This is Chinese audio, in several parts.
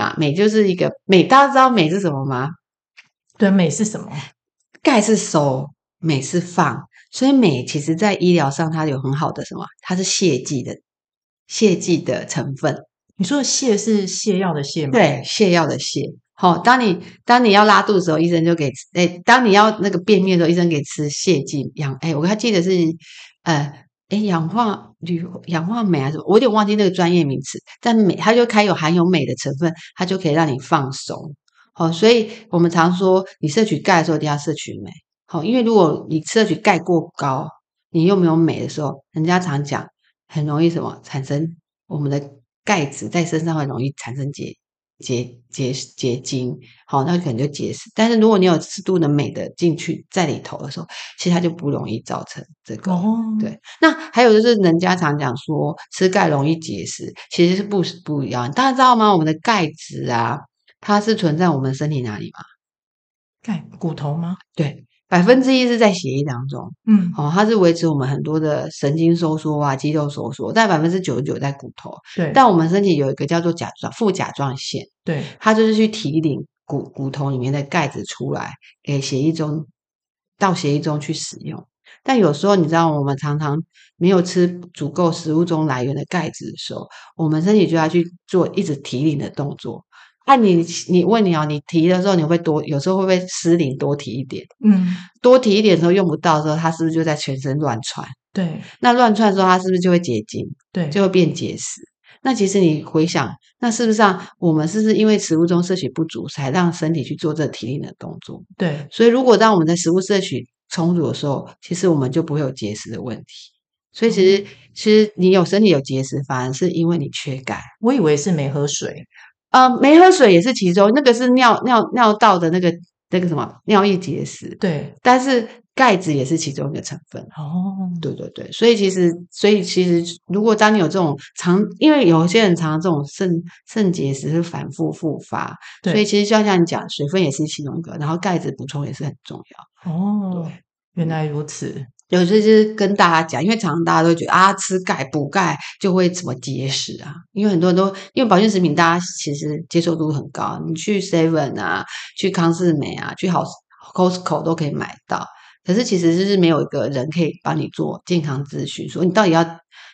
嘛，镁就是一个镁，大家知道镁是什么吗？对，镁是什么？钙是收，镁是放，所以镁其实在医疗上它有很好的什么？它是泻剂的泻剂的成分。你说的泻是泻药的泻吗？对，泻药的泻。好，当你当你要拉肚子的时候，医生就给吃。诶，当你要那个便秘的时候，医生给吃泻剂养。诶，我还记得是呃，诶，氧化铝氧化镁还是什么？我有点忘记那个专业名词。但镁它就开有含有镁的成分，它就可以让你放松。好，所以我们常说，你摄取钙的时候一定要摄取镁。好，因为如果你摄取钙过高，你又没有镁的时候，人家常讲很容易什么产生我们的钙质在身上会容易产生结。结结结晶，好，那可能就结石。但是如果你有适度的镁的进去在里头的时候，其实它就不容易造成这个。哦、对，那还有就是人家常讲说吃钙容易结石，其实是不不一样。大家知道吗？我们的钙质啊，它是存在我们身体哪里吗？钙骨头吗？对。百分之一是在血液当中，嗯，哦，它是维持我们很多的神经收缩啊、肌肉收缩，但百分之九十九在骨头。对，但我们身体有一个叫做甲状副甲状腺，对，它就是去提领骨骨头里面的钙质出来，给血液中到血液中去使用。但有时候你知道，我们常常没有吃足够食物中来源的钙质的时候，我们身体就要去做一直提领的动作。那、啊、你你问你哦，你提的时候你会多？有时候会不会失灵多提一点？嗯，多提一点的时候用不到的时候，它是不是就在全身乱窜？对，那乱窜的时候，它是不是就会结晶？对，就会变结石。那其实你回想，那是不是上我们是不是因为食物中摄取不足，才让身体去做这提领的动作？对，所以如果当我们的食物摄取充足的时候，其实我们就不会有结石的问题。所以其实、嗯、其实你有身体有结石，反而是因为你缺钙。我以为是没喝水。呃，没喝水也是其中，那个是尿尿尿道的那个那个什么尿液结石。对，但是钙质也是其中一个成分。哦，对对对，所以其实，所以其实，如果当你有这种常，因为有些人常常这种肾肾结石是反复复发，对，所以其实就像你讲，水分也是其中一个，然后钙质补充也是很重要。哦，原来如此。有些就是跟大家讲，因为常常大家都觉得啊，吃钙补钙就会怎么结石啊。因为很多人都因为保健食品，大家其实接受度很高，你去 Seven 啊，去康士美啊，去好 Costco 都可以买到。可是其实就是没有一个人可以帮你做健康咨询，说你到底要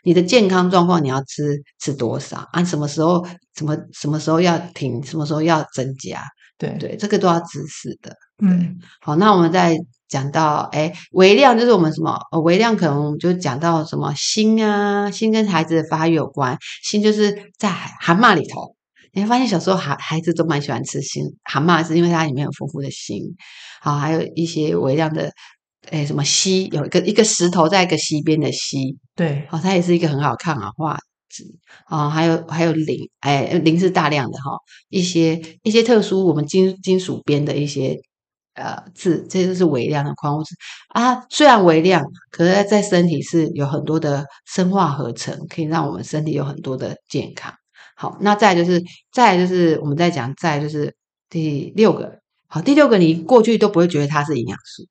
你的健康状况，你要吃吃多少啊？什么时候什么什么时候要停，什么时候要增加？对对，这个都要知识的。嗯，好，那我们再。讲到哎，微量就是我们什么？呃，微量可能就讲到什么锌啊，锌跟孩子的发育有关。锌就是在蛤蟆里头，你会发现小时候孩孩子都蛮喜欢吃锌，蛤蟆是因为它里面有丰富的锌。好，还有一些微量的，哎，什么硒，有一个一个石头在一个溪边的溪，对，好，它也是一个很好抗氧化剂。啊，还有还有磷，哎，磷是大量的哈，一些一些特殊我们金金属边的一些。呃，字这些是微量的矿物质啊，虽然微量，可是在身体是有很多的生化合成，可以让我们身体有很多的健康。好，那再就是，再就是我们在讲，再就是第六个，好，第六个你过去都不会觉得它是营养素，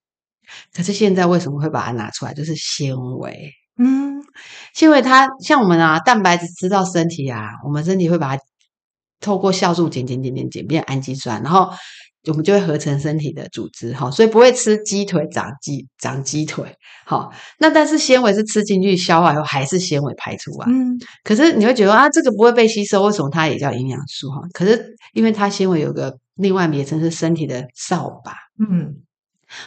可是现在为什么会把它拿出来？就是纤维，嗯，纤维它像我们啊，蛋白质吃到身体啊，我们身体会把它透过酵素碱碱碱碱碱变氨基酸，然后。我们就会合成身体的组织，哈，所以不会吃鸡腿长鸡长鸡腿，好，那但是纤维是吃进去消化以后还是纤维排出啊，嗯，可是你会觉得啊，这个不会被吸收，为什么它也叫营养素哈？可是因为它纤维有个另外名称是身体的扫把，嗯，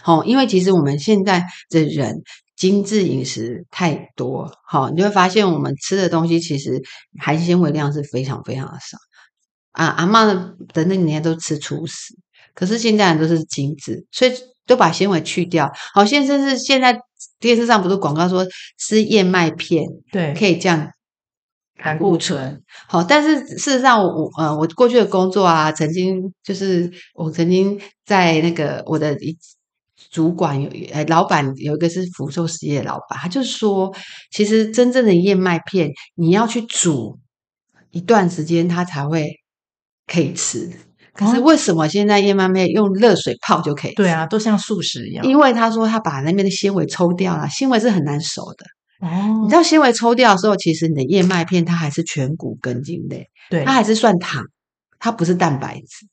好，因为其实我们现在的人精致饮食太多，好，你就会发现我们吃的东西其实含纤维量是非常非常的少啊，阿嬷的那年都吃粗食。可是现在人都是精致，所以都把纤维去掉。好，现在是现在电视上不是广告说吃燕麦片，对，可以降胆固醇。好，但是事实上我，我呃，我过去的工作啊，曾经就是我曾经在那个我的一主管有呃老板有一个是福寿实业的老板，他就说，其实真正的燕麦片你要去煮一段时间，它才会可以吃。可是为什么现在燕麦片用热水泡就可以？对啊，都像素食一样。因为他说他把那边的纤维抽掉了，纤维是很难熟的。哦，你知道纤维抽掉的时候，其实你的燕麦片它还是全谷根茎类，对，它还是算糖。它不是蛋白质。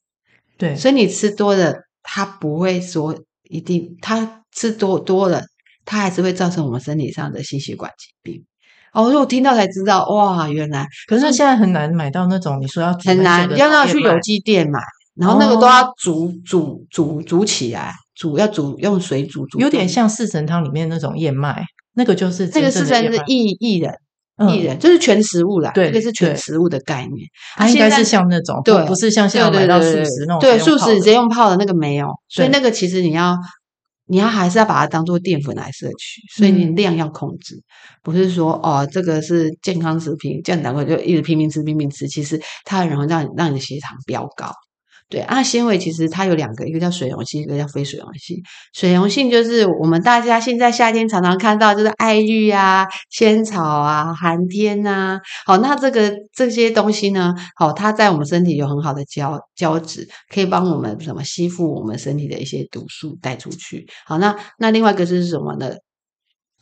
对，所以你吃多了，它不会说一定，它吃多多了，它还是会造成我们身体上的心血管疾病。哦，我听到才知道，哇，原来可是现在很难买到那种你说要很难，要要去有机店买，然后那个都要煮煮煮煮起来，煮要煮用水煮煮，有点像四神汤里面那种燕麦，那个就是那个四神是薏薏仁。薏仁就是全食物啦，对，这个是全食物的概念。它应该是像那种，对，不是像现在买到素食那种。对，素食直接用泡的那个没有，所以那个其实你要，你要还是要把它当做淀粉来摄取，所以你量要控制，不是说哦，这个是健康食品，这样难怪就一直拼命吃拼命吃，其实它很容易让你让你的血糖飙高。对，啊，纤维其实它有两个，一个叫水溶性，一个叫非水溶性。水溶性就是我们大家现在夏天常常看到，就是艾玉啊、仙草啊、寒天呐、啊。好，那这个这些东西呢，好，它在我们身体有很好的胶胶质，可以帮我们什么吸附我们身体的一些毒素带出去。好，那那另外一个就是什么呢？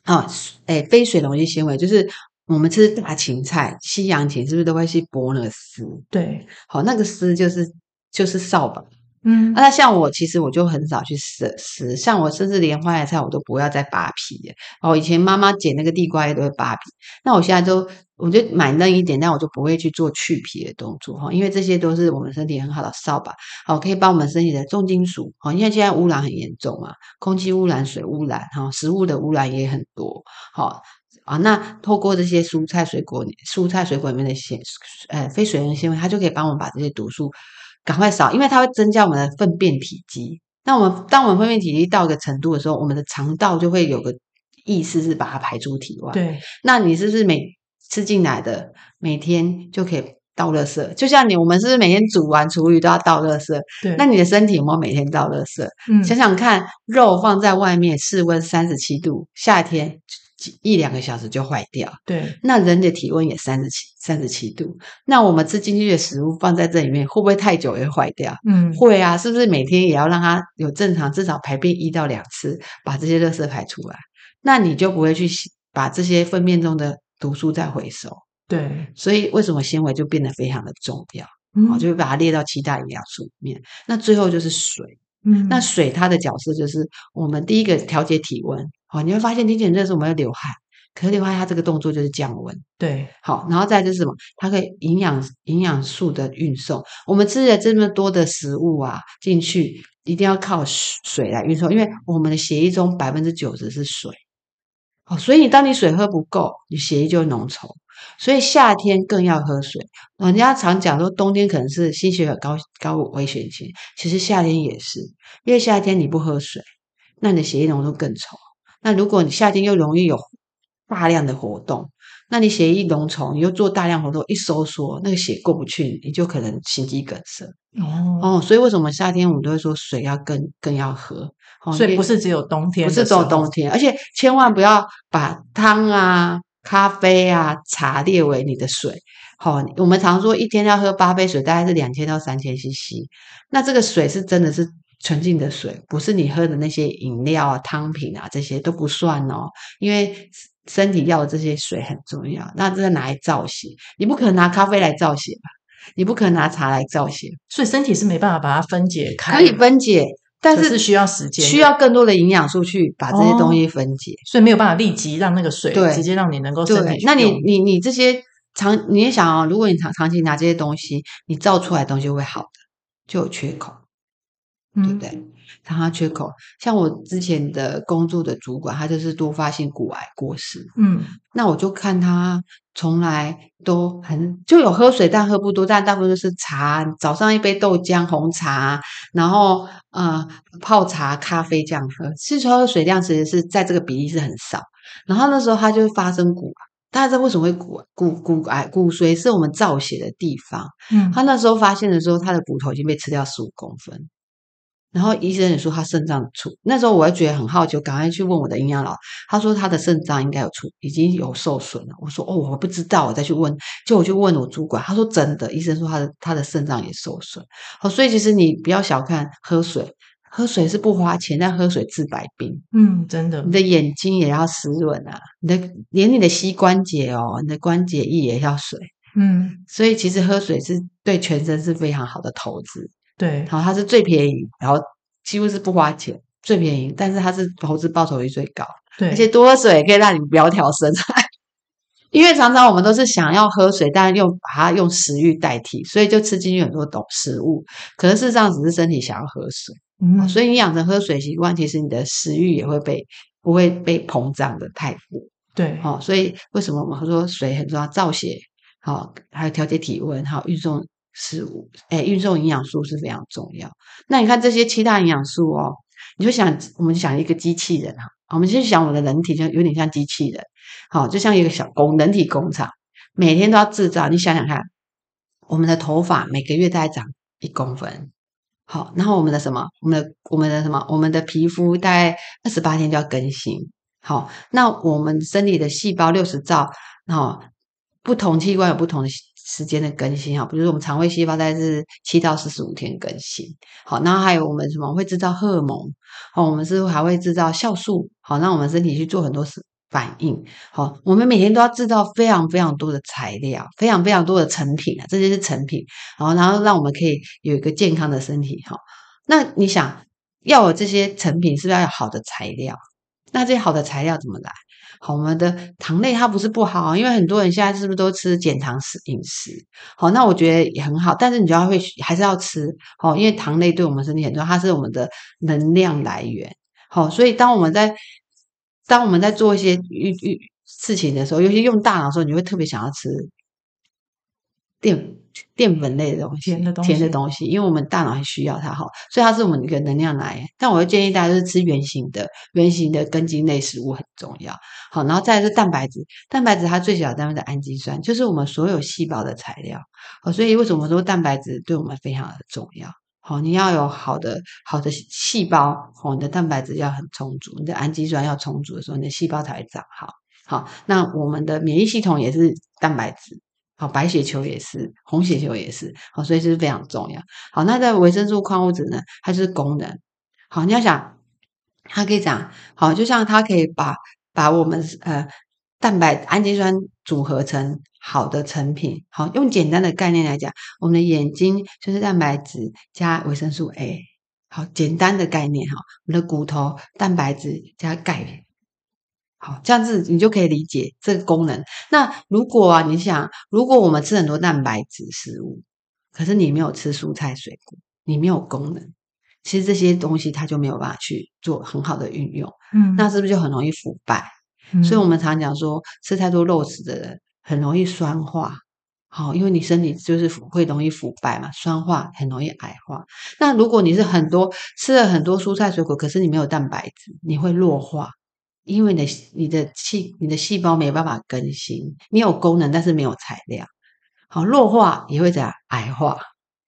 啊，诶，非水溶性纤维就是我们吃大芹菜、西洋芹，是不是都会去剥那个丝？对，好，那个丝就是。就是扫把，嗯，那像我其实我就很少去撕撕，像我甚至连花椰菜我都不要再扒皮的。哦，以前妈妈剪那个地瓜叶都会扒皮，那我现在都我就买嫩一点，但我就不会去做去皮的动作哈，因为这些都是我们身体很好的扫把，好，可以帮我们身体的重金属，好，因为现在污染很严重啊，空气污染、水污染，哈，食物的污染也很多，好啊，那透过这些蔬菜水果，蔬菜水果里面的纤，呃，非水溶纤维，它就可以帮我们把这些毒素。赶快扫，因为它会增加我们的粪便体积。那我们当我们粪便体积到一个程度的时候，我们的肠道就会有个意识是把它排出体外。对，那你是不是每吃进来的每天就可以倒垃圾？就像你，我们是不是每天煮完厨余都要倒垃圾？对，那你的身体有没有每天倒垃圾？嗯，想想看，肉放在外面室温三十七度，夏天。一两个小时就坏掉，对。那人的体温也三十七、三十七度，那我们吃进去的食物放在这里面，会不会太久也会坏掉？嗯，会啊，是不是每天也要让它有正常，至少排便一到两次，把这些垃圾排出来？那你就不会去把这些粪便中的毒素再回收。对，所以为什么纤维就变得非常的重要？嗯，好，就会把它列到七大营养素里面。那最后就是水，嗯，那水它的角色就是我们第一个调节体温。好，你会发现天气很热的时候我们要流汗，可是流汗它这个动作就是降温。对，好，然后再就是什么？它可以营养营养素的运送。我们吃了这么多的食物啊进去，一定要靠水来运送，因为我们的血液中百分之九十是水。哦，所以你当你水喝不够，你血液就会浓稠。所以夏天更要喝水。人家常讲说冬天可能是心血管高高危险期，其实夏天也是，因为夏天你不喝水，那你的血液浓度更稠。那如果你夏天又容易有大量的活动，那你血液浓稠，你又做大量活动，一收缩，那个血过不去，你就可能心肌梗塞。哦哦，所以为什么夏天我们都会说水要更更要喝？哦，所以不是只有冬天，不是只有冬天，而且千万不要把汤啊、咖啡啊、茶列为你的水。好，哦，我们常说一天要喝八杯水，大概是两千到三千 CC。那这个水是真的是。纯净的水，不是你喝的那些饮料啊、汤品啊，这些都不算哦。因为身体要的这些水很重要。那这个拿来造血，你不可能拿咖啡来造血吧？你不可能拿茶来造血，所以身体是没办法把它分解开。可以分解，但是，是需要时间，需要更多的营养素去把这些东西分解。哦，所以没有办法立即让那个水直接让你能够身体。对，那你你你这些长，你也想啊，哦，如果你长长期拿这些东西，你造出来的东西会好的，就有缺口。对不对？常常缺口，像我之前的工作的主管，他就是多发性骨癌过世。嗯，那我就看他从来都很就有喝水，但喝不多，但大部分都是茶，早上一杯豆浆红茶，然后呃泡茶咖啡这样喝。其实他的水量其实是在这个比例是很少。然后那时候他就发生骨癌，大家知道为什么会骨骨骨癌？骨髓是我们造血的地方。嗯，他那时候发现的时候，他的骨头已经被吃掉十五公分。然后医生也说他肾脏出，那时候我也觉得很好奇，我赶快去问我的营养老，他说他的肾脏应该有出，已经有受损了。我说哦，我不知道，我再去问。就我去问我主管，他说真的，医生说他的他的肾脏也受损。好，所以其实你不要小看喝水，喝水是不花钱，但喝水治百病。嗯，真的，你的眼睛也要湿润啊，你的连你的膝关节哦，你的关节液也要水。嗯，所以其实喝水是对全身是非常好的投资。对，然后它是最便宜，然后几乎是不花钱，最便宜，但是它是投资报酬率最高。对，而且多喝水可以让你苗条身材。因为常常我们都是想要喝水，但是用把它用食欲代替，所以就吃进去很多种食物。可是事实上只是身体想要喝水，嗯，所以你养成喝水习惯，其实你的食欲也会被不会被膨胀的太过。对，好，所以为什么我们说水很重要？造血，好，还有调节体温，还有运送食物，哎，运送营养素是非常重要。那你看这些七大营养素哦，你就想，我们想一个机器人哈，我们先想我们的人体就有点像机器人。好，就像一个小工人体工厂，每天都要制造。你想想看，我们的头发每个月大概长一公分，好，然后我们的什么，我们的我们的什么，我们的皮肤大概二十八天就要更新。好，那我们身体的细胞六十兆，然后不同器官有不同的时间的更新。哈，比如说我们肠胃细胞大概是七到四十五天更新。好，然后还有我们什么会制造荷尔蒙？好，我们是还会制造酵素。好，让我们身体去做很多事。反应好，我们每天都要制造非常非常多的材料，非常非常多的成品啊，这些是成品，然后然后让我们可以有一个健康的身体哈。那你想要有这些成品，是不是要有好的材料？那这些好的材料怎么来？好，我们的糖类它不是不好，因为很多人现在是不是都吃减糖食饮食？好，那我觉得也很好，但是你就要会还是要吃，好，因为糖类对我们身体很重要，它是我们的能量来源。好，所以当我们在当我们在做一些运运事情的时候，尤其用大脑的时候，你会特别想要吃淀淀粉类的东西，甜的东西，甜的东西，因为我们大脑很需要它哈，所以它是我们一个能量来源。但我会建议大家就是吃圆形的、圆形的根茎类食物很重要。好，然后再来是蛋白质，蛋白质它最小单位的氨基酸，就是我们所有细胞的材料。好，所以为什么说蛋白质对我们非常的重要？好，你要有好的好的细胞，好，你的蛋白质要很充足，你的氨基酸要充足的时候，你的细胞才会长好。好，那我们的免疫系统也是蛋白质，好，白血球也是，红血球也是，好，所以这是非常重要。好，那在维生素、矿物质呢，它就是功能。好，你要想，它可以讲，好，就像它可以把把我们呃蛋白氨基酸组合成。好的成品，好，用简单的概念来讲，我们的眼睛就是蛋白质加维生素 A，好，简单的概念哈。我们的骨头蛋白质加钙，好，这样子你就可以理解这个功能。那如果啊，你想，如果我们吃很多蛋白质食物，可是你没有吃蔬菜水果，你没有功能，其实这些东西它就没有办法去做很好的运用，嗯，那是不是就很容易腐败？嗯，所以我们常讲说，吃太多肉食的人。很容易酸化，好，因为你身体就是会容易腐败嘛，酸化很容易矮化。那如果你是很多吃了很多蔬菜水果，可是你没有蛋白质，你会弱化，因为你的你的细你的细胞没有办法更新，你有功能但是没有材料，好，弱化也会怎样癌化，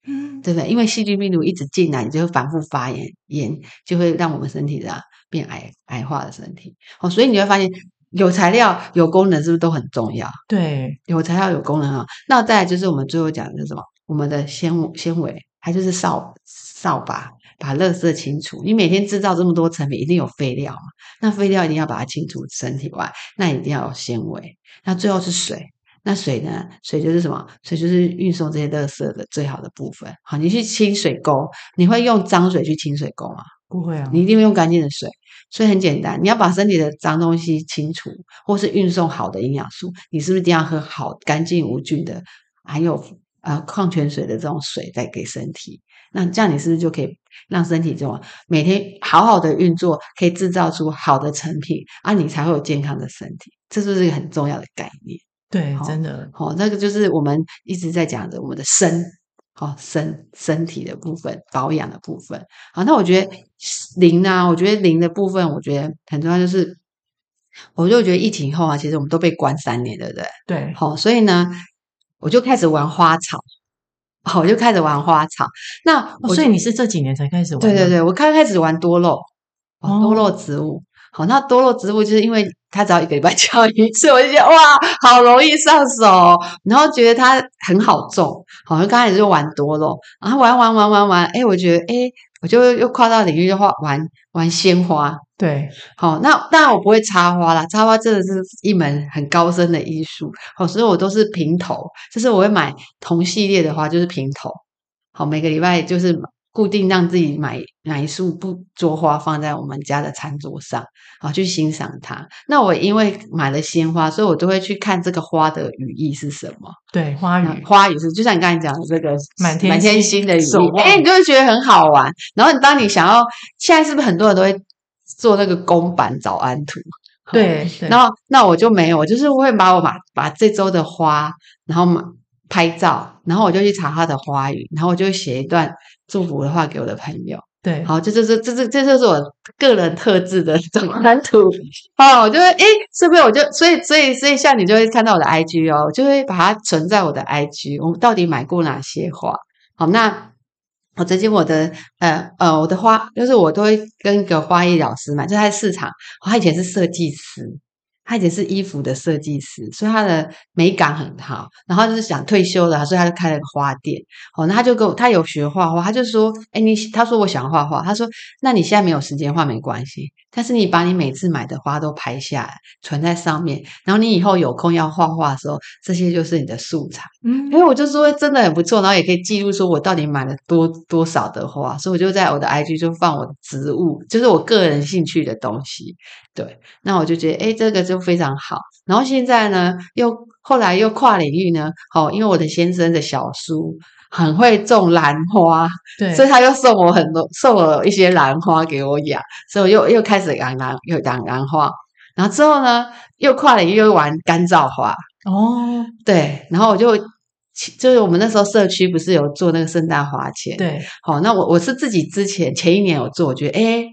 嗯，对不对？因为细菌病毒一直进来，你就会反复发炎，炎就会让我们身体这样变癌癌化的身体，好，所以你会发现。有材料有功能是不是都很重要？对，有材料有功能啊。那再来就是我们最后讲的是什么？我们的纤纤维，它就是扫扫把把垃圾清除。你每天制造这么多成品，一定有废料嘛？那废料一定要把它清除身体外，那一定要有纤维。那最后是水，那水呢？水就是什么？水就是运送这些垃圾的最好的部分。好，你去清水沟，你会用脏水去清水沟吗？不会啊，你一定会用干净的水。所以很简单，你要把身体的脏东西清除，或是运送好的营养素，你是不是一定要喝好、干净无菌的，含有呃矿泉水的这种水再给身体？那这样你是不是就可以让身体这种每天好好的运作，可以制造出好的成品啊？你才会有健康的身体，这是不是一个很重要的概念？对，真的，好，那个就是我们一直在讲的我们的身。好，身身体的部分，保养的部分。好，那我觉得灵呢、啊，我觉得灵的部分，我觉得很重要，就是我就觉得疫情以后啊，其实我们都被关三年，对不对？对。好，所以呢，我就开始玩花草。好，我就开始玩花草。那、哦、所以你是这几年才开始玩？对对对，我刚开始玩多肉，哦多肉植物。哦好，那多肉植物就是因为它只要一个礼拜 浇一次，我就觉得哇，好容易上手，然后觉得它很好种。好，就刚开始就玩多肉，然后玩玩玩玩玩，哎，我觉得哎，我就又跨到领域的话，玩玩鲜花。对，好，那当然我不会插花啦，插花真的是一门很高深的艺术。好，所以我都是平头，就是我会买同系列的花，就是平头。好，每个礼拜就是。固定让自己买买一束不桌花放在我们家的餐桌上，好去欣赏它。那我因为买了鲜花，所以我都会去看这个花的语义是什么。对，花语，花语是就像你刚才讲的这个满天满天星的语义，哎、欸，你就会觉得很好玩。然后你当你想要，现在是不是很多人都会做那个公版早安图？对，对。然后那我就没有，我就是会把我把把这周的花，然后拍照，然后我就去查它的花语，然后我就写一段。祝福的话给我的朋友，对，好，这就是这这这就是我个人特质的 早安图，哦，我就会诶，是不是我就所以所以所以像你就会看到我的 IG 哦，我就会把它存在我的 IG，我到底买过哪些花？好，那我最近我的呃呃我的花，就是我都会跟一个花艺老师嘛，就在市场，他以前是设计师。他以前是衣服的设计师，所以他的美感很好。然后就是想退休了，所以他就开了个花店。哦，那他就跟我，他有学画画，他就说：“哎，你他说我想画画，他说那你现在没有时间画没关系，但是你把你每次买的花都拍下来，存在上面，然后你以后有空要画画的时候，这些就是你的素材。”嗯，因为我就说真的很不错，然后也可以记录说我到底买了多多少的花，所以我就在我的 IG 就放我的植物，就是我个人兴趣的东西。对，那我就觉得，哎，这个就非常好。然后现在呢，又后来又跨领域呢，好，因为我的先生的小叔很会种兰花，对，所以他又送我很多，送了一些兰花给我养，所以我又又开始养兰，又养兰花。然后之后呢，又跨领域又玩干燥花。哦，对，然后我就就是我们那时候社区不是有做那个圣诞花钱，对，好，那我我是自己之前前一年有做，我觉得诶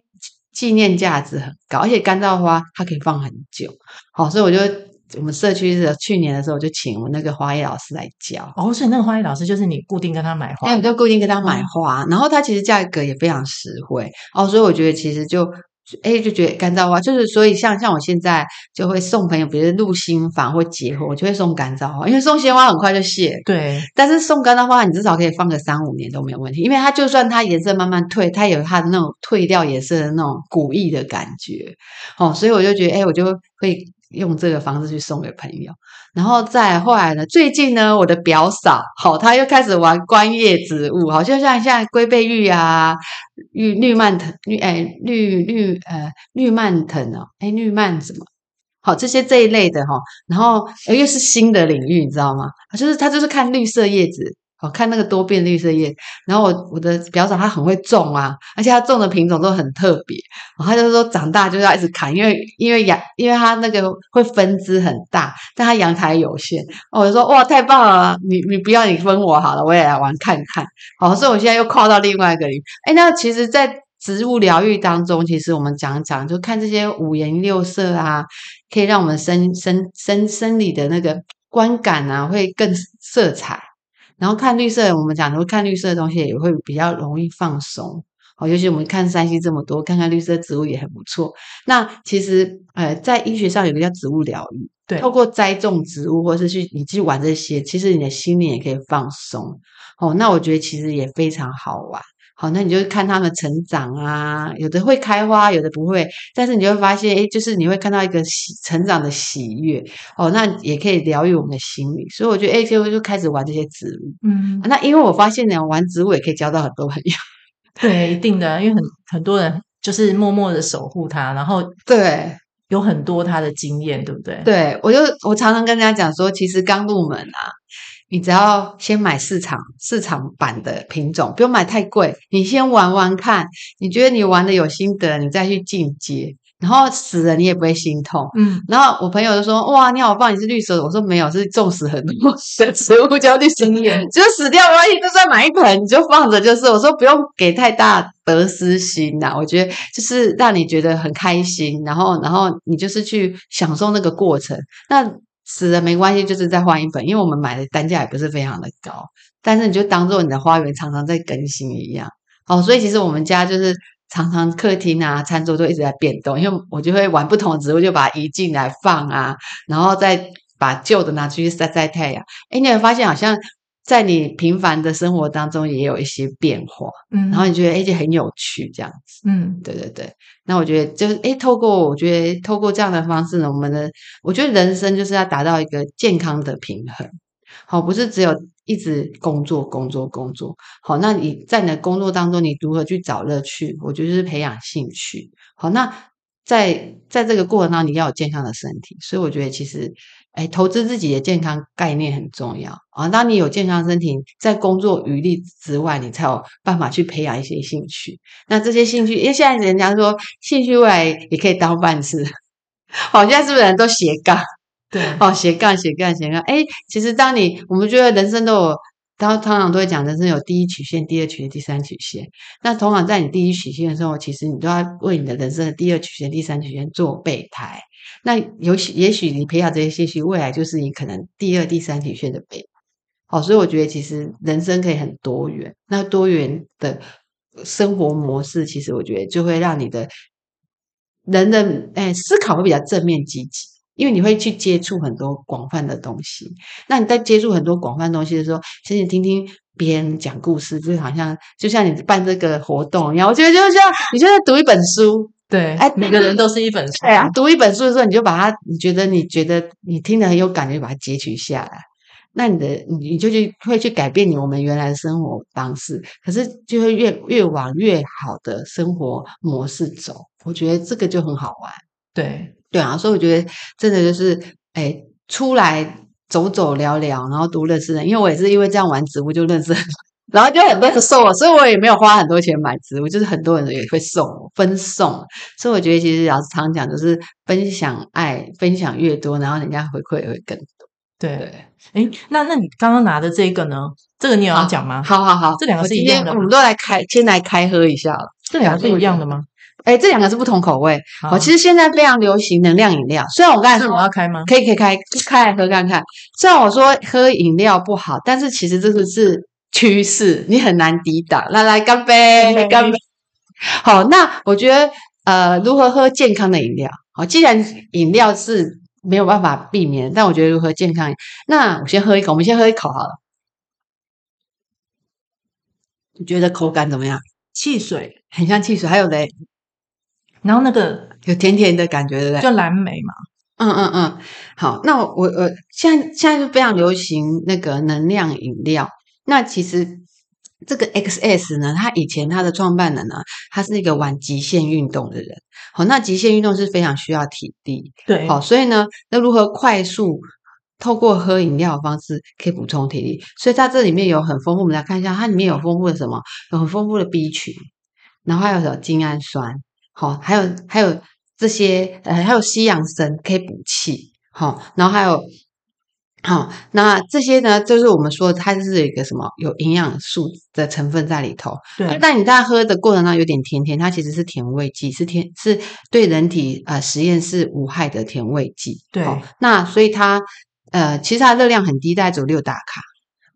纪念价值很高，而且干燥花它可以放很久，好，所以我就我们社区的去年的时候，我就请我们那个花艺老师来教。哦，所以那个花艺老师就是你固定跟他买花，哎，我就固定跟他买花，嗯、然后他其实价格也非常实惠，哦，所以我觉得其实就。哎，就觉得干燥花就是，所以像像我现在就会送朋友，比如入新房或结婚，我就会送干燥花，因为送鲜花很快就谢。对，但是送干燥花，你至少可以放个三五年都没有问题，因为它就算它颜色慢慢退，它有它的那种退掉颜色的那种古意的感觉。哦，所以我就觉得，哎，我就会。用这个方式去送给朋友，然后再后来呢？最近呢，我的表嫂好，她又开始玩观叶植物，好，就像像龟背玉啊、玉绿蔓藤、绿哎绿绿呃绿蔓藤哦，哎绿蔓什么？好，这些这一类的哈，然后又是新的领域，你知道吗？就是他就是看绿色叶子。我看那个多变绿色叶，然后我我的表嫂她很会种啊，而且她种的品种都很特别。然后她就说长大就要一直砍，因为因为阳，因为她那个会分枝很大，但她阳台有限。我就说哇，太棒了，你你不要你分我好了，我也来玩看看。好，所以我现在又跨到另外一个领域。哎，那其实，在植物疗愈当中，其实我们讲讲，就看这些五颜六色啊，可以让我们生生生生理的那个观感啊，会更色彩。然后看绿色，我们讲说看绿色的东西也会比较容易放松。好，尤其我们看山西这么多，看看绿色植物也很不错。那其实，呃，在医学上有个叫植物疗愈，对，透过栽种植物或是去你去玩这些，其实你的心灵也可以放松。哦，那我觉得其实也非常好玩。好，那你就看它们成长啊，有的会开花，有的不会，但是你就会发现，诶，就是你会看到一个喜成长的喜悦，哦，那也可以疗愈我们的心理，所以我觉得，诶，就就开始玩这些植物，嗯，那因为我发现呢，玩植物也可以交到很多朋友，对，一定的，因为很很多人就是默默的守护它，然后对，有很多他的经验，对不对？对，我就我常常跟人家讲说，其实刚入门啊。你只要先买市场市场版的品种，不用买太贵。你先玩玩看，你觉得你玩的有心得，你再去进阶。然后死了你也不会心痛。嗯。然后我朋友就说：“哇，你好棒，你是绿色的。”我说：“没有，是种死很多的植物叫绿色的，就死掉而已。就算买一盆，你就放着就是。”我说：“不用给太大得失心呐，我觉得就是让你觉得很开心，然后然后你就是去享受那个过程。那。”死了没关系，就是再换一本，因为我们买的单价也不是非常的高，但是你就当做你的花园常常在更新一样。哦，所以其实我们家就是常常客厅啊、餐桌都一直在变动，因为我就会玩不同的植物，就把它移进来放啊，然后再把旧的拿出去晒晒太阳。哎，你会发现好像在你平凡的生活当中也有一些变化，嗯，然后你觉得哎，就很有趣这样子，嗯，对对对。那我觉得就是哎，透过我觉得透过这样的方式呢，我们的我觉得人生就是要达到一个健康的平衡，好，不是只有一直工作工作工作，好，那你在你的工作当中，你如何去找乐趣？我觉得是培养兴趣，好，那在在这个过程当中，你要有健康的身体，所以我觉得其实。哎，投资自己的健康概念很重要啊！当你有健康身体，在工作余力之外，你才有办法去培养一些兴趣。那这些兴趣，因为现在人家说兴趣未来也可以当饭吃，好，现在是不是人都斜杠？对，哦，斜杠斜杠斜杠。哎，其实当你我们觉得人生都有。他通常都会讲，人生有第一曲线、第二曲线、第三曲线。那通常在你第一曲线的时候，其实你都要为你的人生的第二曲线、第三曲线做备胎。那也许，也许你培养这些兴趣，未来就是你可能第二、第三曲线的背。好，所以我觉得其实人生可以很多元。那多元的生活模式，其实我觉得就会让你的人的哎思考会比较正面积极。因为你会去接触很多广泛的东西，那你在接触很多广泛东西的时候，其实你听听别人讲故事，就好像就像你办这个活动一样，我觉得就像你就在读一本书，对，哎，每个人都是一本书，对啊，读一本书的时候，你就把它，你觉得你觉得你听得很有感觉，就把它截取下来，那你的你你就去会去改变你我们原来的生活方式，可是就会越越往越好的生活模式走，我觉得这个就很好玩，对。对啊，所以我觉得真的就是，哎，出来走走聊聊，然后读认识人。因为我也是因为这样玩植物就认识很多，然后就很多人送我，所以我也没有花很多钱买植物，就是很多人也会送我分送。所以我觉得其实老师常讲就是分享爱，分享越多，然后人家回馈也会更多。对，哎，那那你刚刚拿的这个呢？这个你有要讲吗？好好好，这两个是一样的。我们都来开，先来开喝一下了。这两个是一样的吗？哎，这两个是不同口味。我其实现在非常流行能量饮料，虽然我刚才说我要开吗？可以，可以开，开来喝看看。虽然我说喝饮料不好，但是其实这个是趋势，你很难抵挡。来来，干杯，干杯。好，那我觉得呃，如何喝健康的饮料？好，既然饮料是没有办法避免，但我觉得如何健康，那我先喝一口。我们先喝一口好了。你觉得口感怎么样？汽水，很像汽水。还有嘞。然后那个有甜甜的感觉，对不对？就蓝莓嘛。嗯嗯嗯。好，那我我现在现在就非常流行那个能量饮料。那其实这个 XS 呢，他以前他的创办人呢，他是一个玩极限运动的人。好，那极限运动是非常需要体力。对。好，所以呢，那如何快速透过喝饮料的方式可以补充体力？所以它这里面有很丰富，我们来看一下，它里面有丰富的什么？有很丰富的 B 群，然后还有什么精氨酸。好，还有还有这些呃，还有西洋参可以补气，好，然后还有好，那这些呢，就是我们说它是一个什么有营养素的成分在里头。对，但你在喝的过程当中有点甜甜，它其实是甜味剂，是甜是对人体呃实验是无害的甜味剂。对，那所以它呃其实它热量很低，大概只有六大卡，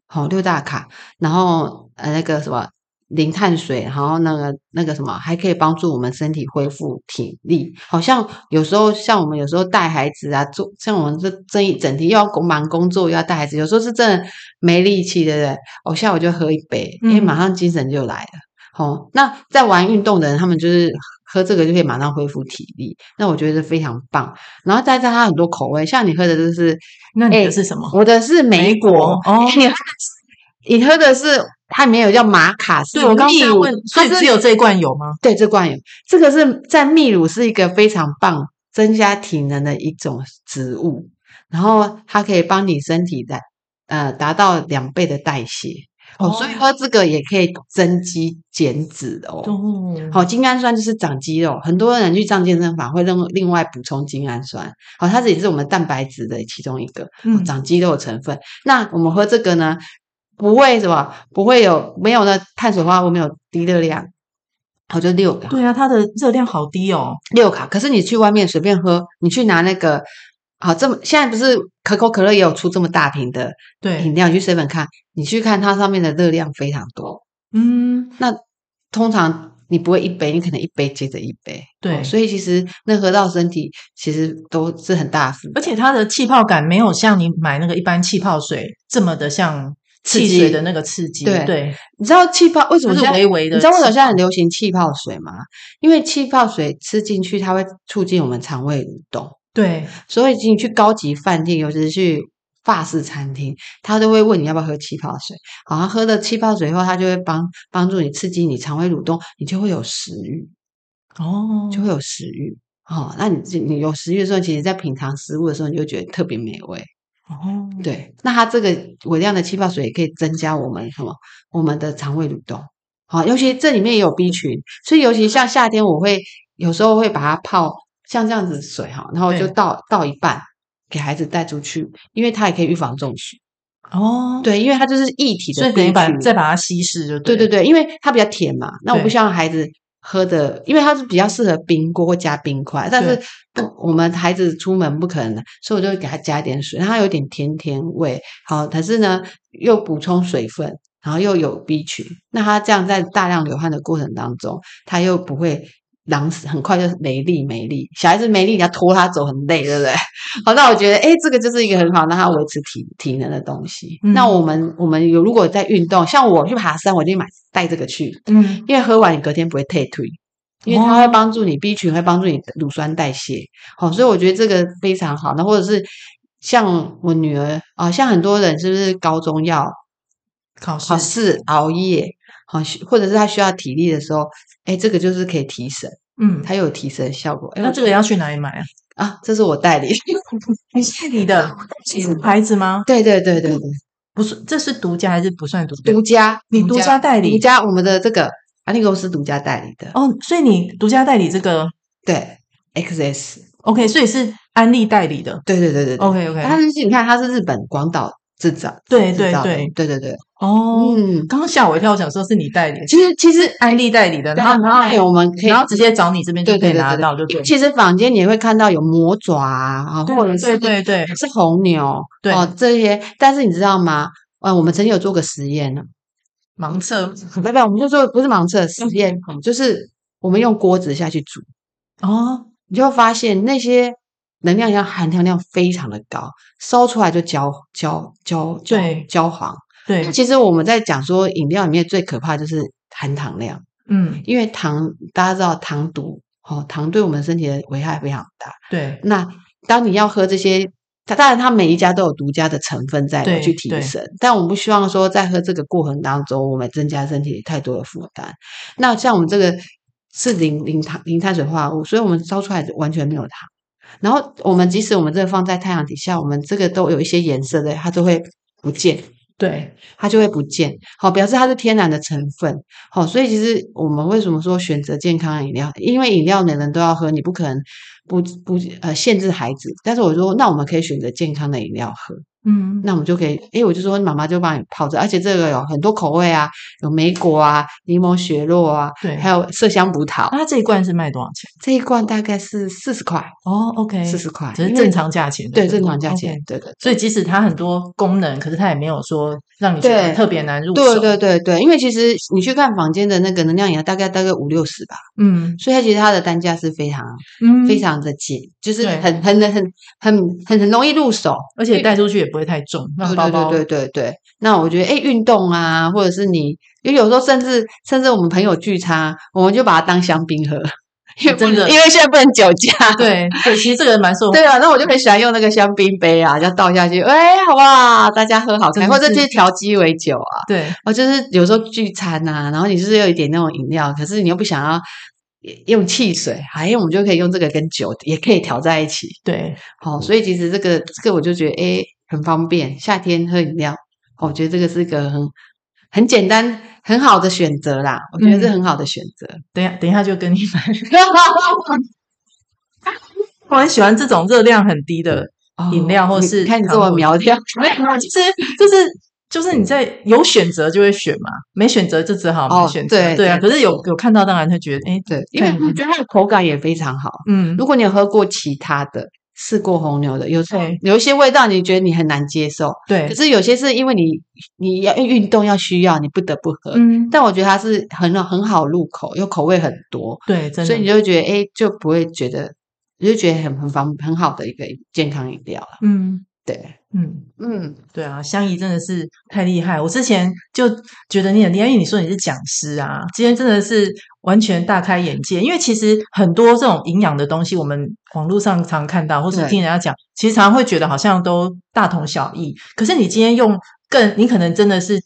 好六大卡，然后呃那个什么。零碳水，然后那个那个什么，还可以帮助我们身体恢复体力。好像有时候，像我们有时候带孩子啊，做像我们这这一整天又要忙工作，又要带孩子，有时候是真的没力气，对不对？我下午就喝一杯，因为马上精神就来了。好、嗯，那在玩运动的人，他们就是喝这个就可以马上恢复体力。那我觉得非常棒。然后再加它很多口味，像你喝的就是，那你的是什么？我的是莓果，莓果哦。你喝的是它里面有叫玛卡斯，对，我刚刚问，所以只有这一罐有吗？对，这罐有。这个是在秘鲁是一个非常棒增加体能的一种植物，然后它可以帮你身体的呃达到两倍的代谢哦，所以喝这个也可以增肌减脂哦。好、哦，精氨酸就是长肌肉，很多人去上健身房会另另外补充精氨酸，好，它这也是我们蛋白质的其中一个长肌肉的成分。嗯、那我们喝这个呢？不会什么，不会有没有那碳水化合物，没有低热量，好就六卡。对啊，它的热量好低哦，六卡。可是你去外面随便喝，你去拿那个，好这么现在不是可口可乐也有出这么大瓶的饮料？你去 seven 看，你去看它上面的热量非常多。嗯，那通常你不会一杯，你可能一杯接着一杯。对，哦，所以其实那喝到身体其实都是很大的。而且它的气泡感没有像你买那个一般气泡水这么的像。汽水的那个刺激。对对，你知道气泡为什么现在微微的？你知道为什么现在很流行气泡水吗？因为气泡水吃进去，它会促进我们肠胃蠕动。对，所以你去高级饭店，尤其是去法式餐厅，他都会问你要不要喝气泡水。好像喝了气泡水以后，它就会帮帮助你刺激你肠胃蠕动，你就会有食欲。哦，就会有食欲。哦，那你你有食欲的时候，其实在品尝食物的时候，你就觉得特别美味。哦，对，那它这个微量的气泡水也可以增加我们什么？我们的肠胃蠕动。好，尤其这里面也有 B 群，所以尤其像夏天，我会有时候会把它泡像这样子水哈，然后就倒倒一半给孩子带出去，因为它也可以预防中暑。哦，对，因为它就是液体的，所以等于把再把它稀释就对。对对对，因为它比较甜嘛，那我不希望孩子。喝的，因为它是比较适合冰过或加冰块，但是不我们孩子出门不可能，所以我就会给他加一点水，让它有点甜甜味。好，可是呢又补充水分，然后又有 B 群，那他这样在大量流汗的过程当中，他又不会。狼死很快就没力没力，小孩子没力，你要拖他走很累，对不对？好，那我觉得，哎，这个就是一个很好让他维持体体能的东西。嗯、那我们我们有如果在运动，像我去爬山，我就买带这个去，嗯，因为喝完你隔天不会退退，因为它会帮助你 B 群，会帮助你乳酸代谢。好，所以我觉得这个非常好。那或者是像我女儿啊，像很多人是不是高中要考试熬夜？好，或者是他需要体力的时候，哎，这个就是可以提神，嗯，它有提神效果。那这个要去哪里买啊？啊，这是我代理，你是你 的牌子吗？对对对对对，不是，这是独家还是不算独家？独家，你独家代理，独家，我们的这个安利公司独家代理的。哦，所以你独家代理这个，对，XS，OK，所以是安利代理的。对对对对，OK OK。它是你看，它是日本广岛制造，对对对。对对对。哦，嗯，刚刚吓我一跳，我想说是你代理，其实其实安利代理的，然后然后我们可以，然后直接找你这边就可以拿到，就对。其实坊间你也会看到有魔爪啊，或者是对对对，是红牛，对。哦这些，但是你知道吗？呃，我们曾经有做过实验呢，盲测，不不，我们就做不是盲测实验，就是我们用锅子下去煮，哦，你就会发现那些能量要含糖量非常的高，烧出来就焦焦焦焦焦黄。对，其实我们在讲说饮料里面最可怕就是含糖量，嗯，因为糖大家知道糖毒，哦，糖对我们身体的危害非常大。对，那当你要喝这些，它当然它每一家都有独家的成分在去提升，但我们不希望说在喝这个过程当中，我们增加身体太多的负担。那像我们这个是零零糖零碳水化合物，所以我们烧出来完全没有糖。然后我们即使我们这个放在太阳底下，我们这个都有一些颜色的，它都会不见。对，它就会不见，好，表示它是天然的成分，好，所以其实我们为什么说选择健康饮料？因为饮料每人都要喝，你不可能不不呃限制孩子，但是我说那我们可以选择健康的饮料喝。嗯，那我们就可以，哎，我就说妈妈就帮你泡着，而且这个有很多口味啊，有莓果啊、柠檬雪酪啊，对，还有麝香葡萄。那它这一罐是卖多少钱？这一罐大概是四十块。哦，OK，四十块，这是正常价钱。对，正常价钱。对对。所以即使它很多功能，可是它也没有说让你觉得特别难入手。对对对对，因为其实你去看房间的那个能量饮料，大概大概五六十吧。嗯。所以它其实它的单价是非常，非常的紧，就是很很很很很很容易入手，而且带出去也不会太重，对对对对对对。那我觉得，哎，运动啊，或者是你，因为有时候甚至甚至我们朋友聚餐，我们就把它当香槟喝，因为真的，因为现在不能酒驾。对对，其实这个人蛮受。对啊，那我就很喜欢用那个香槟杯啊，就倒下去，哎，好不好？大家喝好开，或者去调鸡尾酒啊。对，我就是有时候聚餐呐，然后你就是有一点那种饮料，可是你又不想要。用汽水，还有我们就可以用这个跟酒也可以调在一起。对，好，所以其实这个这个我就觉得诶很方便，夏天喝饮料，我觉得这个是一个很很简单很好的选择啦。我觉得是很好的选择。嗯、等一下等一下就跟你买。我很喜欢这种热量很低的饮料，哦、或是看你这么苗条。其实就是。就是你在有选择就会选嘛，没选择就只好没选择。哦、对对啊，可是有有看到，当然会觉得，哎，对，因为我觉得它的口感也非常好。嗯，如果你有喝过其他的，试过红牛的，有有一些味道你觉得你很难接受。对，可是有些是因为你你要运动要需要，你不得不喝。嗯，但我觉得它是很很好入口，又口味很多。对，真的。所以你就会觉得，哎，就不会觉得，你就觉得很很方很好的一个健康饮料了。嗯。对，嗯嗯，对啊，香怡真的是太厉害。我之前就觉得你很厉害，因为你说你是讲师啊，今天真的是完全大开眼界。因为其实很多这种营养的东西，我们网络上常看到，或是听人家讲，其实常常会觉得好像都大同小异。可是你今天用更，你可能真的是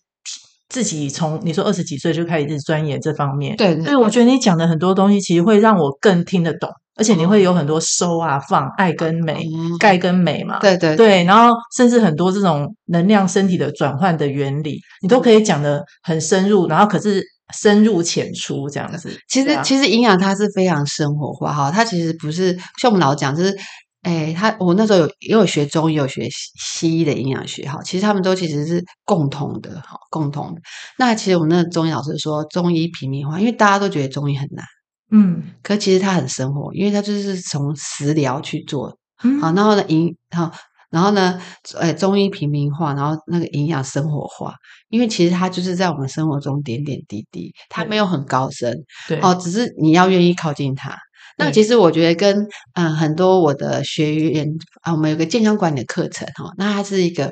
自己从你说二十几岁就开始钻研这方面，对，所以我觉得你讲的很多东西，其实会让我更听得懂。而且你会有很多收啊放爱跟美、嗯、钙跟镁嘛，对对对，然后甚至很多这种能量身体的转换的原理，你都可以讲的很深入，然后可是深入浅出这样子。其实、啊、其实营养它是非常生活化哈，它其实不是像我们老讲，就是诶，他我那时候有也有学中医，有学西医的营养学哈，其实他们都其实是共同的哈，共同的。那其实我们那个中医老师说中医平民化，因为大家都觉得中医很难。嗯，可其实它很生活，因为它就是从食疗去做，嗯，好，然后呢营，好，然后呢，呃，中医平民化，然后那个营养生活化，因为其实它就是在我们生活中点点滴滴，它没有很高深，对，哦，只是你要愿意靠近它。那其实我觉得跟嗯、呃、很多我的学员啊，我们有个健康管理的课程哈，那它是一个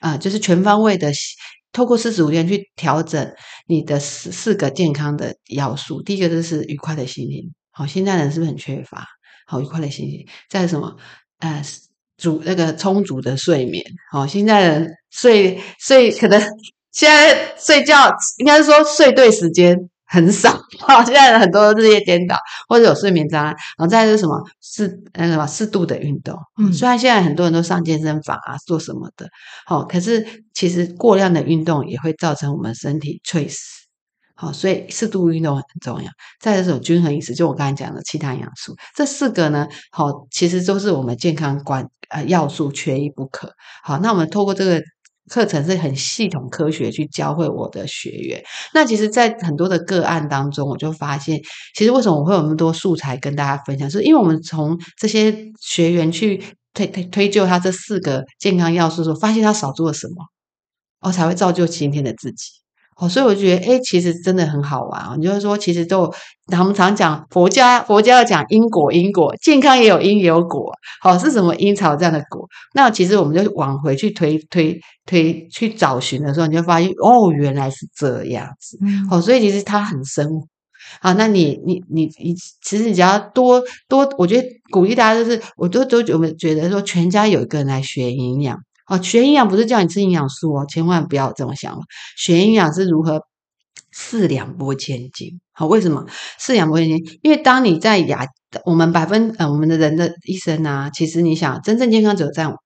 啊、呃，就是全方位的。透过四十五天去调整你的四四个健康的要素，第一个就是愉快的心情。好，现在人是不是很缺乏？好，愉快的心情。再什么？呃，足那个充足的睡眠。好，现在人睡睡可能 现在睡觉应该是说睡对时间。很少好，现在很多日夜颠倒，或者有睡眠障碍，然后再是什么适那什么适度的运动。嗯，虽然现在很多人都上健身房啊，做什么的，好，可是其实过量的运动也会造成我们身体脆死。好，所以适度运动很重要。再是这种均衡饮食，就我刚才讲的其他营养素，这四个呢，好，其实都是我们健康关呃要素，缺一不可。好，那我们透过这个。课程是很系统科学去教会我的学员。那其实，在很多的个案当中，我就发现，其实为什么我会有那么多素材跟大家分享，是因为我们从这些学员去推推推究他这四个健康要素的时候，发现他少做了什么，哦，才会造就今天的自己。哦，所以我觉得，哎，其实真的很好玩啊！你就是说，其实都，他们常讲佛家，佛家要讲因果，因果健康也有因也有果。好，是什么因草这样的果？那其实我们就往回去推推推去找寻的时候，你就发现，哦，原来是这样子。好，所以其实它很深。啊，那你你你你，其实你只要多多，我觉得鼓励大家就是，我都都我们觉得说，全家有一个人来学营养。哦，学营养不是叫你吃营养素哦，千万不要这么想了。学营养是如何四两拨千斤。好，为什么四两拨千斤？因为当你在亚，我们百分呃，我们的人的一生啊，其实你想，真正健康只有占五趴，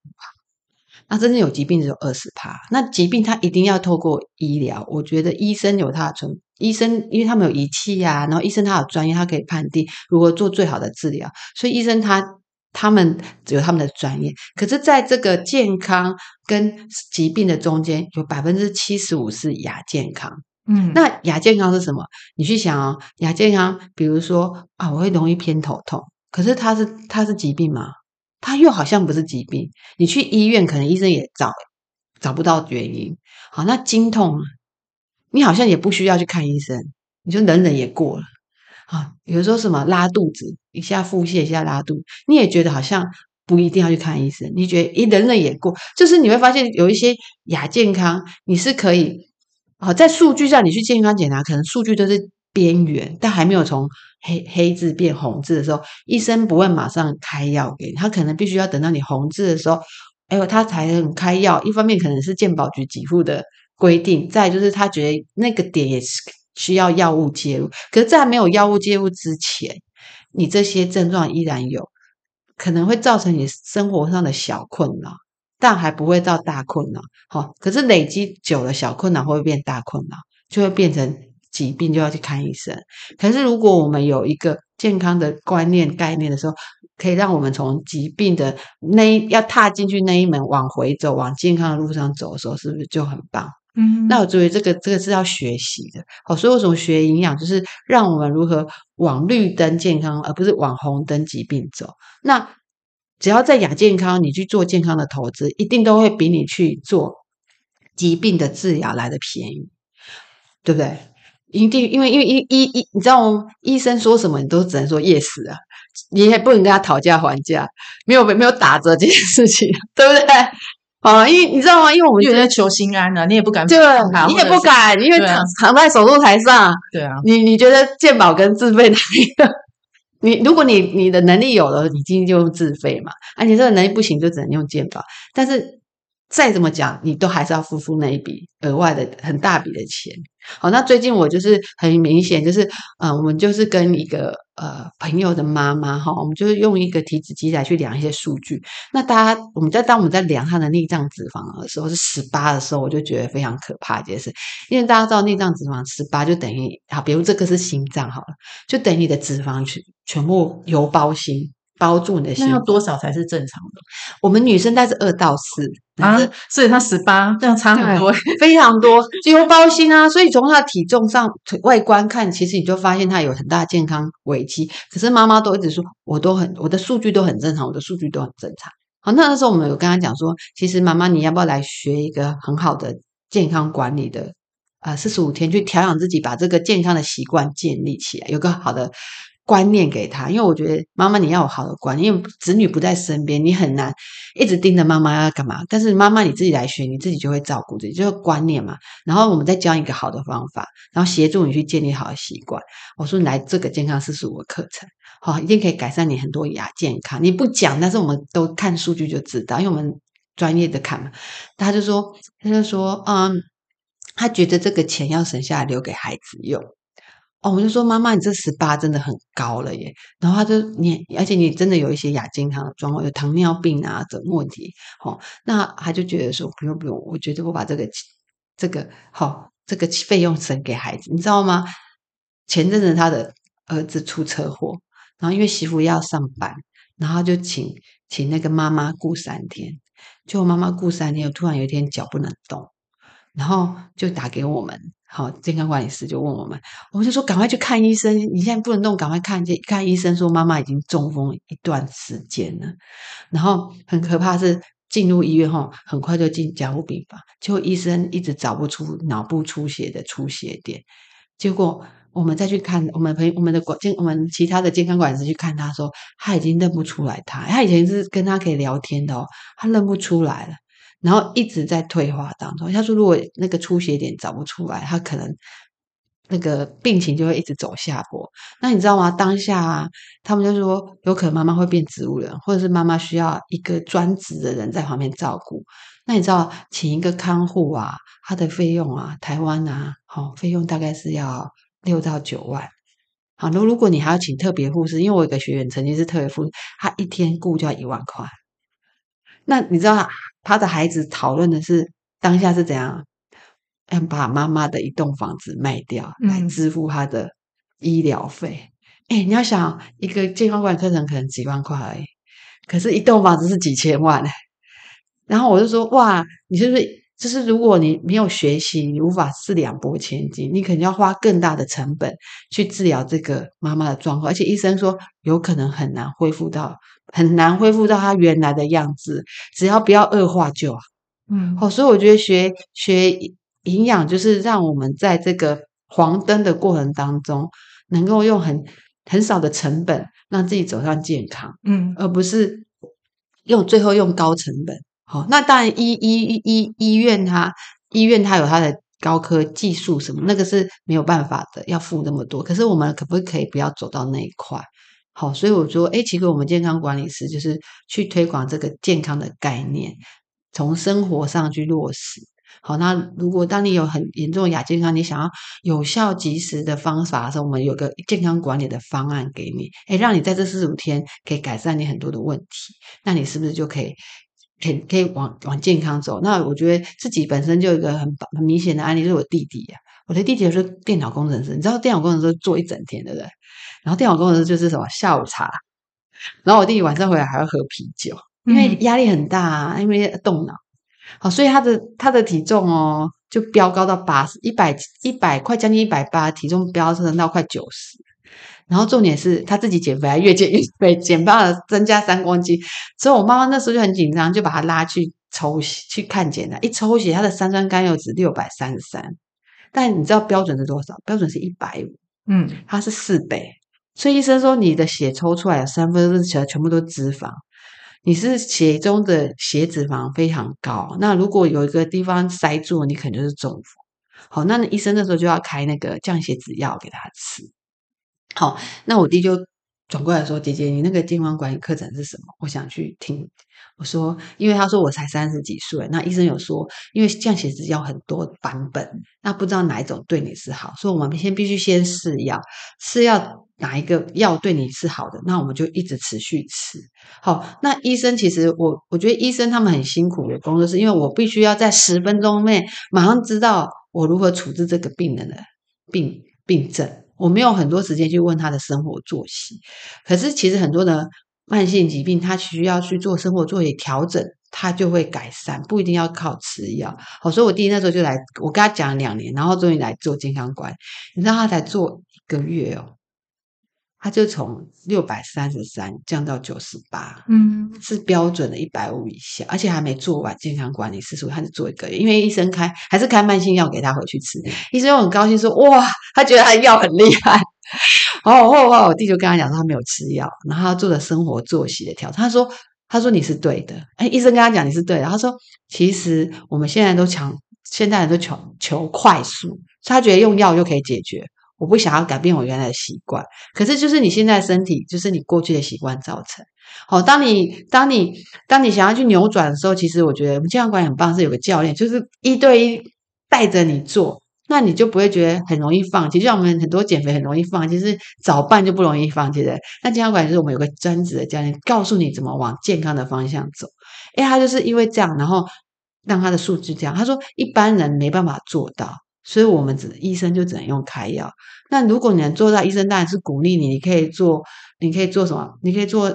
那真正有疾病只有二十趴。那疾病它一定要透过医疗，我觉得医生有他的存，医生因为他们有仪器呀、啊，然后医生他有专业，他可以判定如何做最好的治疗，所以医生他。他们只有他们的专业，可是在这个健康跟疾病的中间，有百分之七十五是亚健康。嗯，那亚健康是什么？你去想哦，亚健康，比如说啊，我会容易偏头痛，可是它是它是疾病吗？它又好像不是疾病。你去医院，可能医生也找找不到原因。好，那经痛，你好像也不需要去看医生，你就忍忍也过了。啊，比如说什么拉肚子，一下腹泻，一下拉肚，你也觉得好像不一定要去看医生，你觉得一忍忍也过，就是你会发现有一些亚健康，你是可以，好，在数据上你去健康检查，可能数据都是边缘，但还没有从黑黑字变红字的时候，医生不会马上开药给你，他可能必须要等到你红字的时候，哎呦，他才能开药。一方面可能是健保局给付的规定，再就是他觉得那个点也是。需要药物介入，可是，在没有药物介入之前，你这些症状依然有可能会造成你生活上的小困扰，但还不会到大困扰。好，可是累积久了，小困扰会变大困扰，就会变成疾病，就要去看医生。可是，如果我们有一个健康的观念概念的时候，可以让我们从疾病的那一要踏进去那一门往回走，往健康的路上走的时候，是不是就很棒？那我觉得这个这个是要学习的，好，所以为什么学营养，就是让我们如何往绿灯健康，而不是往红灯疾病走。那只要在亚健康，你去做健康的投资，一定都会比你去做疾病的治疗来的便宜，对不对？一定，因为因为医医医，你知道吗？医生说什么，你都只能说 yes 啊，你也不能跟他讨价还价，没有没有打折这件事情，对不对？啊，因为你知道吗？因为我们觉得求心安呢、啊，你也不敢，对，你也不敢，因为躺躺在手术台上，对啊，你你觉得健保跟自费哪一个？你如果你你的能力有了，你今天就用自费嘛，啊，且这个能力不行，就只能用健保，但是。再怎么讲，你都还是要付出那一笔额外的很大笔的钱。好，那最近我就是很明显，就是嗯、我们就是跟一个呃朋友的妈妈哈，我们就是用一个体脂机来去量一些数据。那大家我们在当我们在量她的内脏脂肪的时候是十八的时候，我就觉得非常可怕一件事，因为大家知道内脏脂肪十八就等于好，比如这个是心脏好了，就等于你的脂肪全全部油包心。包住你的心，那要多少才是正常的？我们女生大概是二到四啊，所以她十八，这样差很多，非常多，就包心啊。所以从她的体重上外观看，其实你就发现她有很大的健康危机。可是妈妈都一直说，我都很，我的数据都很正常，我的数据都很正常。好，那那时候我们有跟她讲说，其实妈妈你要不要来学一个很好的健康管理的啊，四十五天去调养自己，把这个健康的习惯建立起来，有个好的。观念给他，因为我觉得妈妈你要有好的观念，因为子女不在身边，你很难一直盯着妈妈要干嘛。但是妈妈你自己来学，你自己就会照顾自己，就是观念嘛。然后我们再教一个好的方法，然后协助你去建立好的习惯。我说你来这个健康四十五课程，好，一定可以改善你很多亚健康。你不讲，但是我们都看数据就知道，因为我们专业的看嘛。他就说，他就说，嗯，他觉得这个钱要省下来留给孩子用。哦，我就说妈妈，你这十八真的很高了耶。然后他就你，而且你真的有一些亚健康的状况，有糖尿病啊等问题。哦，那他就觉得说不用不用，我觉得我把这个这个好、哦、这个费用省给孩子，你知道吗？前阵子他的儿子出车祸，然后因为媳妇要上班，然后就请请那个妈妈顾三天，就妈妈顾三天，突然有一天脚不能动，然后就打给我们。好，健康管理师就问我们，我们就说赶快去看医生。你现在不能动，赶快看去看医生。说妈妈已经中风一段时间了，然后很可怕是进入医院后，很快就进加护病房，结果医生一直找不出脑部出血的出血点。结果我们再去看我们朋友我们的管健我们其他的健康管理师去看他说，他已经认不出来他，他以前是跟他可以聊天的哦，他认不出来了。然后一直在退化当中。他说，如果那个出血点找不出来，他可能那个病情就会一直走下坡。那你知道吗？当下啊，他们就说，有可能妈妈会变植物人，或者是妈妈需要一个专职的人在旁边照顾。那你知道，请一个看护啊，他的费用啊，台湾啊，好，费用大概是要六到九万。好，那如果你还要请特别护士，因为我有个学员曾经是特别护士，他一天顾就要一万块。那你知道他的孩子讨论的是当下是怎样？要把妈妈的一栋房子卖掉来支付他的医疗费。哎、嗯，你要想一个健康管理课程可能几万块而已，可是一栋房子是几千万。然后我就说哇，你是不是？就是如果你没有学习，你无法四两拨千斤，你肯定要花更大的成本去治疗这个妈妈的状况，而且医生说有可能很难恢复到很难恢复到它原来的样子，只要不要恶化就好。嗯，好，所以我觉得学学营养就是让我们在这个黄灯的过程当中，能够用很很少的成本让自己走上健康，嗯，而不是用最后用高成本。好，那当然医医医医院它医院它有它的高科技术什么，那个是没有办法的，要付那么多。可是我们可不可以不要走到那一块？好，所以我说，诶，其实我们健康管理师就是去推广这个健康的概念，从生活上去落实。好，那如果当你有很严重的亚健康，你想要有效及时的方法的时候，我们有个健康管理的方案给你，诶，让你在这四十五天可以改善你很多的问题，那你是不是就可以？可以可以往往健康走，那我觉得自己本身就有一个很很明显的案例，就是我弟弟呀、我的弟弟是电脑工程师，你知道电脑工程师做一整天，对不对？然后电脑工程师就是什么下午茶，然后我弟弟晚上回来还要喝啤酒，因为压力很大啊，因为动脑。好，所以他的他的体重哦就飙高到八十，一百一百快将近一百八，体重飙升到快九十。然后重点是他自己减肥，还越减越肥，减到了增加三公斤。所以我妈妈那时候就很紧张，就把他拉去抽血去看检查。一抽血，他的三酸甘油酯六百三十三，但你知道标准是多少？标准是一百五，嗯，它是四倍。所以医生说你的血抽出来有三分之二全部都是脂肪。你是血中的血脂肪非常高，那如果有一个地方塞住，你可能就是中风。好，那医生那时候就要开那个降血脂药给他吃。好，那我弟就转过来说：“姐姐，你那个健康管理课程是什么？我想去听。”我说：“因为他说我才三十几岁，那医生有说，因为降血脂药很多版本，那不知道哪一种对你是好，所以我们先必须先试药，试药。”哪一个药对你是好的，那我们就一直持续吃。好，那医生其实我我觉得医生他们很辛苦的工作，是因为我必须要在十分钟内马上知道我如何处置这个病人的病病症，我没有很多时间去问他的生活作息。可是其实很多的慢性疾病，他需要去做生活作息调整，他就会改善，不一定要靠吃药。好，所以我弟弟那时候就来，我跟他讲了两年，然后终于来做健康管理，你知道他才做一个月哦。他就从六百三十三降到九十八，嗯，是标准的一百五以下，而且还没做完健康管理次数，他就做一个月，因为医生开还是开慢性药给他回去吃，医生又很高兴说哇，他觉得他的药很厉害，然后后来我弟就跟他讲说他没有吃药，然后他做的生活作息的调整，他说他说你是对的，哎，医生跟他讲你是对的，他说其实我们现在都强，现在人都求求快速，所以他觉得用药就可以解决。我不想要改变我原来的习惯，可是就是你现在身体，就是你过去的习惯造成。好，当你当你当你想要去扭转的时候，其实我觉得我们健康管理很棒，是有个教练，就是一对一带着你做，那你就不会觉得很容易放弃。就像我们很多减肥很容易放弃，其实早办就不容易放弃的。那健康管理就是我们有个专职的教练，告诉你怎么往健康的方向走。诶，他就是因为这样，然后让他的数据这样，他说一般人没办法做到。所以我们只医生就只能用开药。那如果你能做到，医生当然是鼓励你，你可以做，你可以做什么？你可以做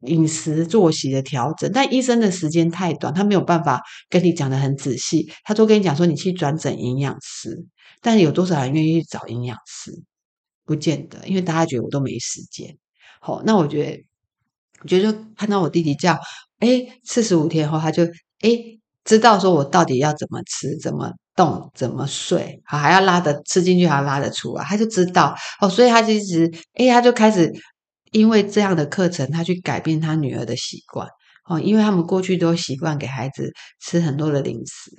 饮食作息的调整。但医生的时间太短，他没有办法跟你讲得很仔细。他都跟你讲说，你去转诊营养师。但有多少人愿意去找营养师？不见得，因为大家觉得我都没时间。好，那我觉得，我觉得就看到我弟弟这样，诶，四十五天后，他就诶知道说我到底要怎么吃，怎么。动怎么睡，好还要拉得吃进去，还要拉得出来，他就知道哦，所以他其实哎，他就开始因为这样的课程，他去改变他女儿的习惯哦，因为他们过去都习惯给孩子吃很多的零食，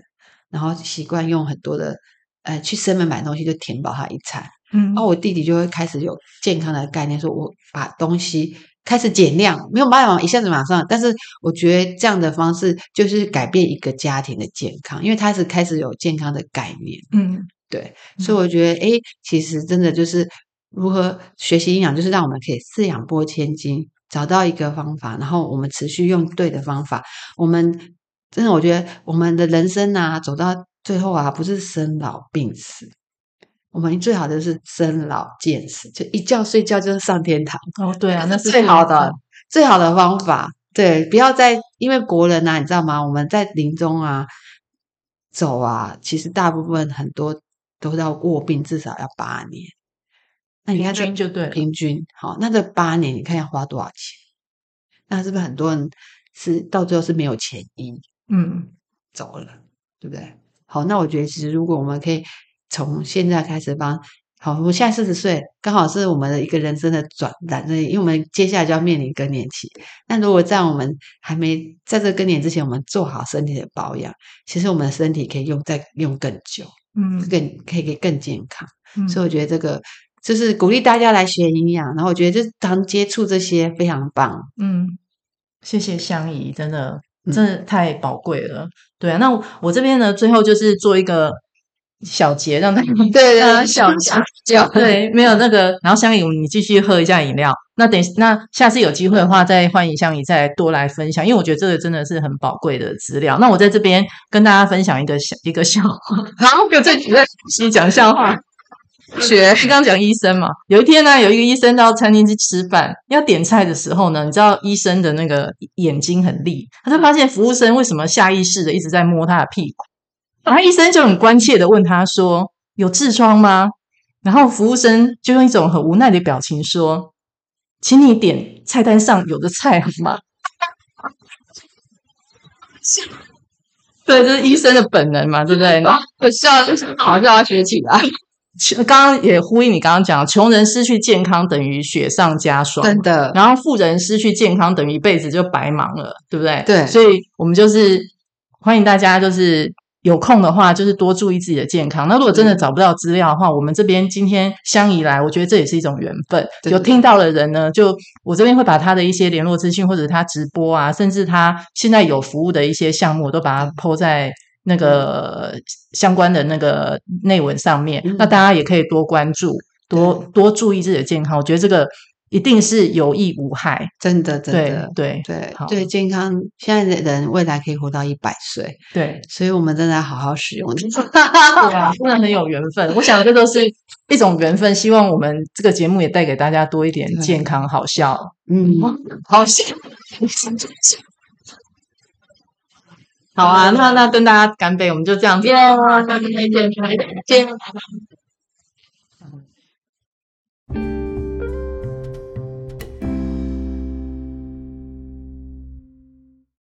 然后习惯用很多的呃去 seven 买东西就填饱他一餐，嗯，然后我弟弟就会开始有健康的概念，说我把东西。开始减量，没有办法一下子马上，但是我觉得这样的方式就是改变一个家庭的健康，因为他是开始有健康的概念，嗯，对，所以我觉得，诶，其实真的就是如何学习营养，就是让我们可以四两拨千斤，找到一个方法，然后我们持续用对的方法，我们真的我觉得我们的人生啊，走到最后啊，不是生老病死。我们最好的是生老健死，就一觉睡觉就是上天堂。哦，对啊，那是最好的最好的方法。对，不要再因为国人啊，你知道吗？我们在临终啊走啊，其实大部分很多都要卧病，至少要八年。那你看，平均就对，平均好，那这八年你看要花多少钱？那是不是很多人是到最后是没有钱医？嗯，走了，对不对？好，那我觉得其实如果我们可以。从现在开始帮好，我现在四十岁，刚好是我们的一个人生的转转，因为我们接下来就要面临更年期。那如果在我们还没在这更年之前，我们做好身体的保养，其实我们的身体可以用再用更久，嗯，更可以可以更健康。嗯，所以我觉得这个就是鼓励大家来学营养，然后我觉得就常接触这些非常棒。嗯，谢谢香姨，真的真的太宝贵了。嗯，对啊，那我，我这边呢，最后就是做一个。小结让大家对啊小结对没有那个，然后香姨你继续喝一下饮料。那等那下次有机会的话，再欢迎香姨再多来分享，因为我觉得这个真的是很宝贵的资料。那我在这边跟大家分享一个小一个笑话，好，有这几个西讲笑话。学刚刚讲医生嘛，有一天呢，有一个医生到餐厅去吃饭，要点菜的时候呢，你知道医生的那个眼睛很利，他就发现服务生为什么下意识的一直在摸他的屁股。然后医生就很关切的问他说：“有痔疮吗？”然后服务生就用一种很无奈的表情说：“请你点菜单上有的菜好吗？” 对，这是医生的本能嘛，对不对？我笑，好笑要学起来。刚刚也呼应你刚刚讲，穷人失去健康等于雪上加霜，真的。然后富人失去健康等于一辈子就白忙了，对不对？对。所以我们就是欢迎大家，就是有空的话，就是多注意自己的健康。那如果真的找不到资料的话，嗯、我们这边今天相宜来，我觉得这也是一种缘分。有听到的人呢，就我这边会把他的一些联络资讯，或者他直播啊，甚至他现在有服务的一些项目，我都把它 po 在。那个相关的那个内文上面，嗯、那大家也可以多关注，多多注意自己的健康。我觉得这个一定是有益无害，真的，真的，对对对对，健康。现在的人未来可以活到一百岁，对，所以我们真的要好好使用。对啊，真的很有缘分。我想这都是一种缘分。希望我们这个节目也带给大家多一点健康好笑。嗯，好笑。好啊，那那跟大家干杯，我们就这样子。